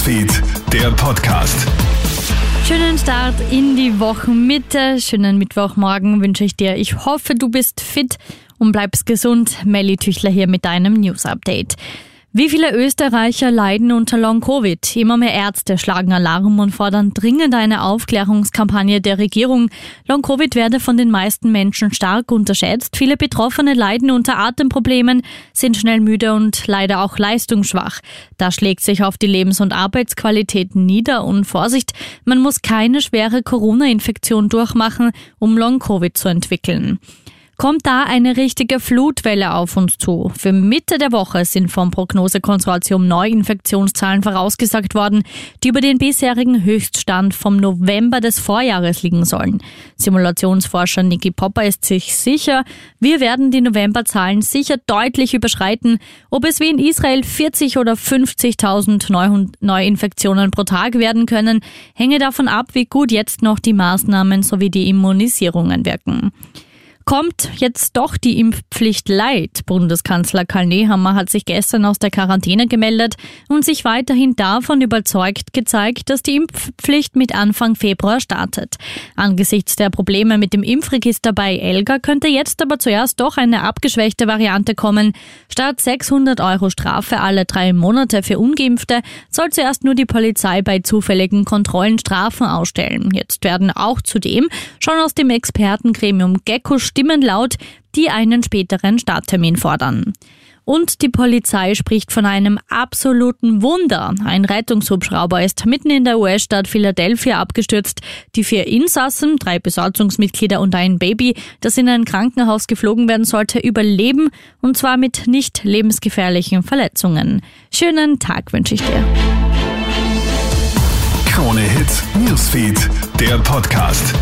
Newsfeed, der Podcast. Schönen Start in die Wochenmitte, schönen Mittwochmorgen wünsche ich dir. Ich hoffe, du bist fit und bleibst gesund. Melly Tüchler hier mit deinem News Update. Wie viele Österreicher leiden unter Long-Covid? Immer mehr Ärzte schlagen Alarm und fordern dringend eine Aufklärungskampagne der Regierung. Long-Covid werde von den meisten Menschen stark unterschätzt. Viele Betroffene leiden unter Atemproblemen, sind schnell müde und leider auch leistungsschwach. Das schlägt sich auf die Lebens- und Arbeitsqualität nieder und Vorsicht, man muss keine schwere Corona-Infektion durchmachen, um Long-Covid zu entwickeln kommt da eine richtige Flutwelle auf uns zu. Für Mitte der Woche sind vom Prognosekonsortium Neuinfektionszahlen vorausgesagt worden, die über den bisherigen Höchststand vom November des Vorjahres liegen sollen. Simulationsforscher Niki Popper ist sich sicher, wir werden die Novemberzahlen sicher deutlich überschreiten. Ob es wie in Israel 40 oder 50.000 Neuinfektionen pro Tag werden können, hänge davon ab, wie gut jetzt noch die Maßnahmen sowie die Immunisierungen wirken. Kommt jetzt doch die Impfpflicht leid? Bundeskanzler Karl Nehammer hat sich gestern aus der Quarantäne gemeldet und sich weiterhin davon überzeugt gezeigt, dass die Impfpflicht mit Anfang Februar startet. Angesichts der Probleme mit dem Impfregister bei Elga könnte jetzt aber zuerst doch eine abgeschwächte Variante kommen. Statt 600 Euro Strafe alle drei Monate für Ungeimpfte soll zuerst nur die Polizei bei zufälligen Kontrollen Strafen ausstellen. Jetzt werden auch zudem schon aus dem Expertengremium Gecko Stimmen laut, die einen späteren Starttermin fordern. Und die Polizei spricht von einem absoluten Wunder. Ein Rettungshubschrauber ist mitten in der US-Stadt Philadelphia abgestürzt. Die vier Insassen, drei Besatzungsmitglieder und ein Baby, das in ein Krankenhaus geflogen werden sollte, überleben und zwar mit nicht lebensgefährlichen Verletzungen. Schönen Tag wünsche ich dir. Krone Hits, Newsfeed, der Podcast.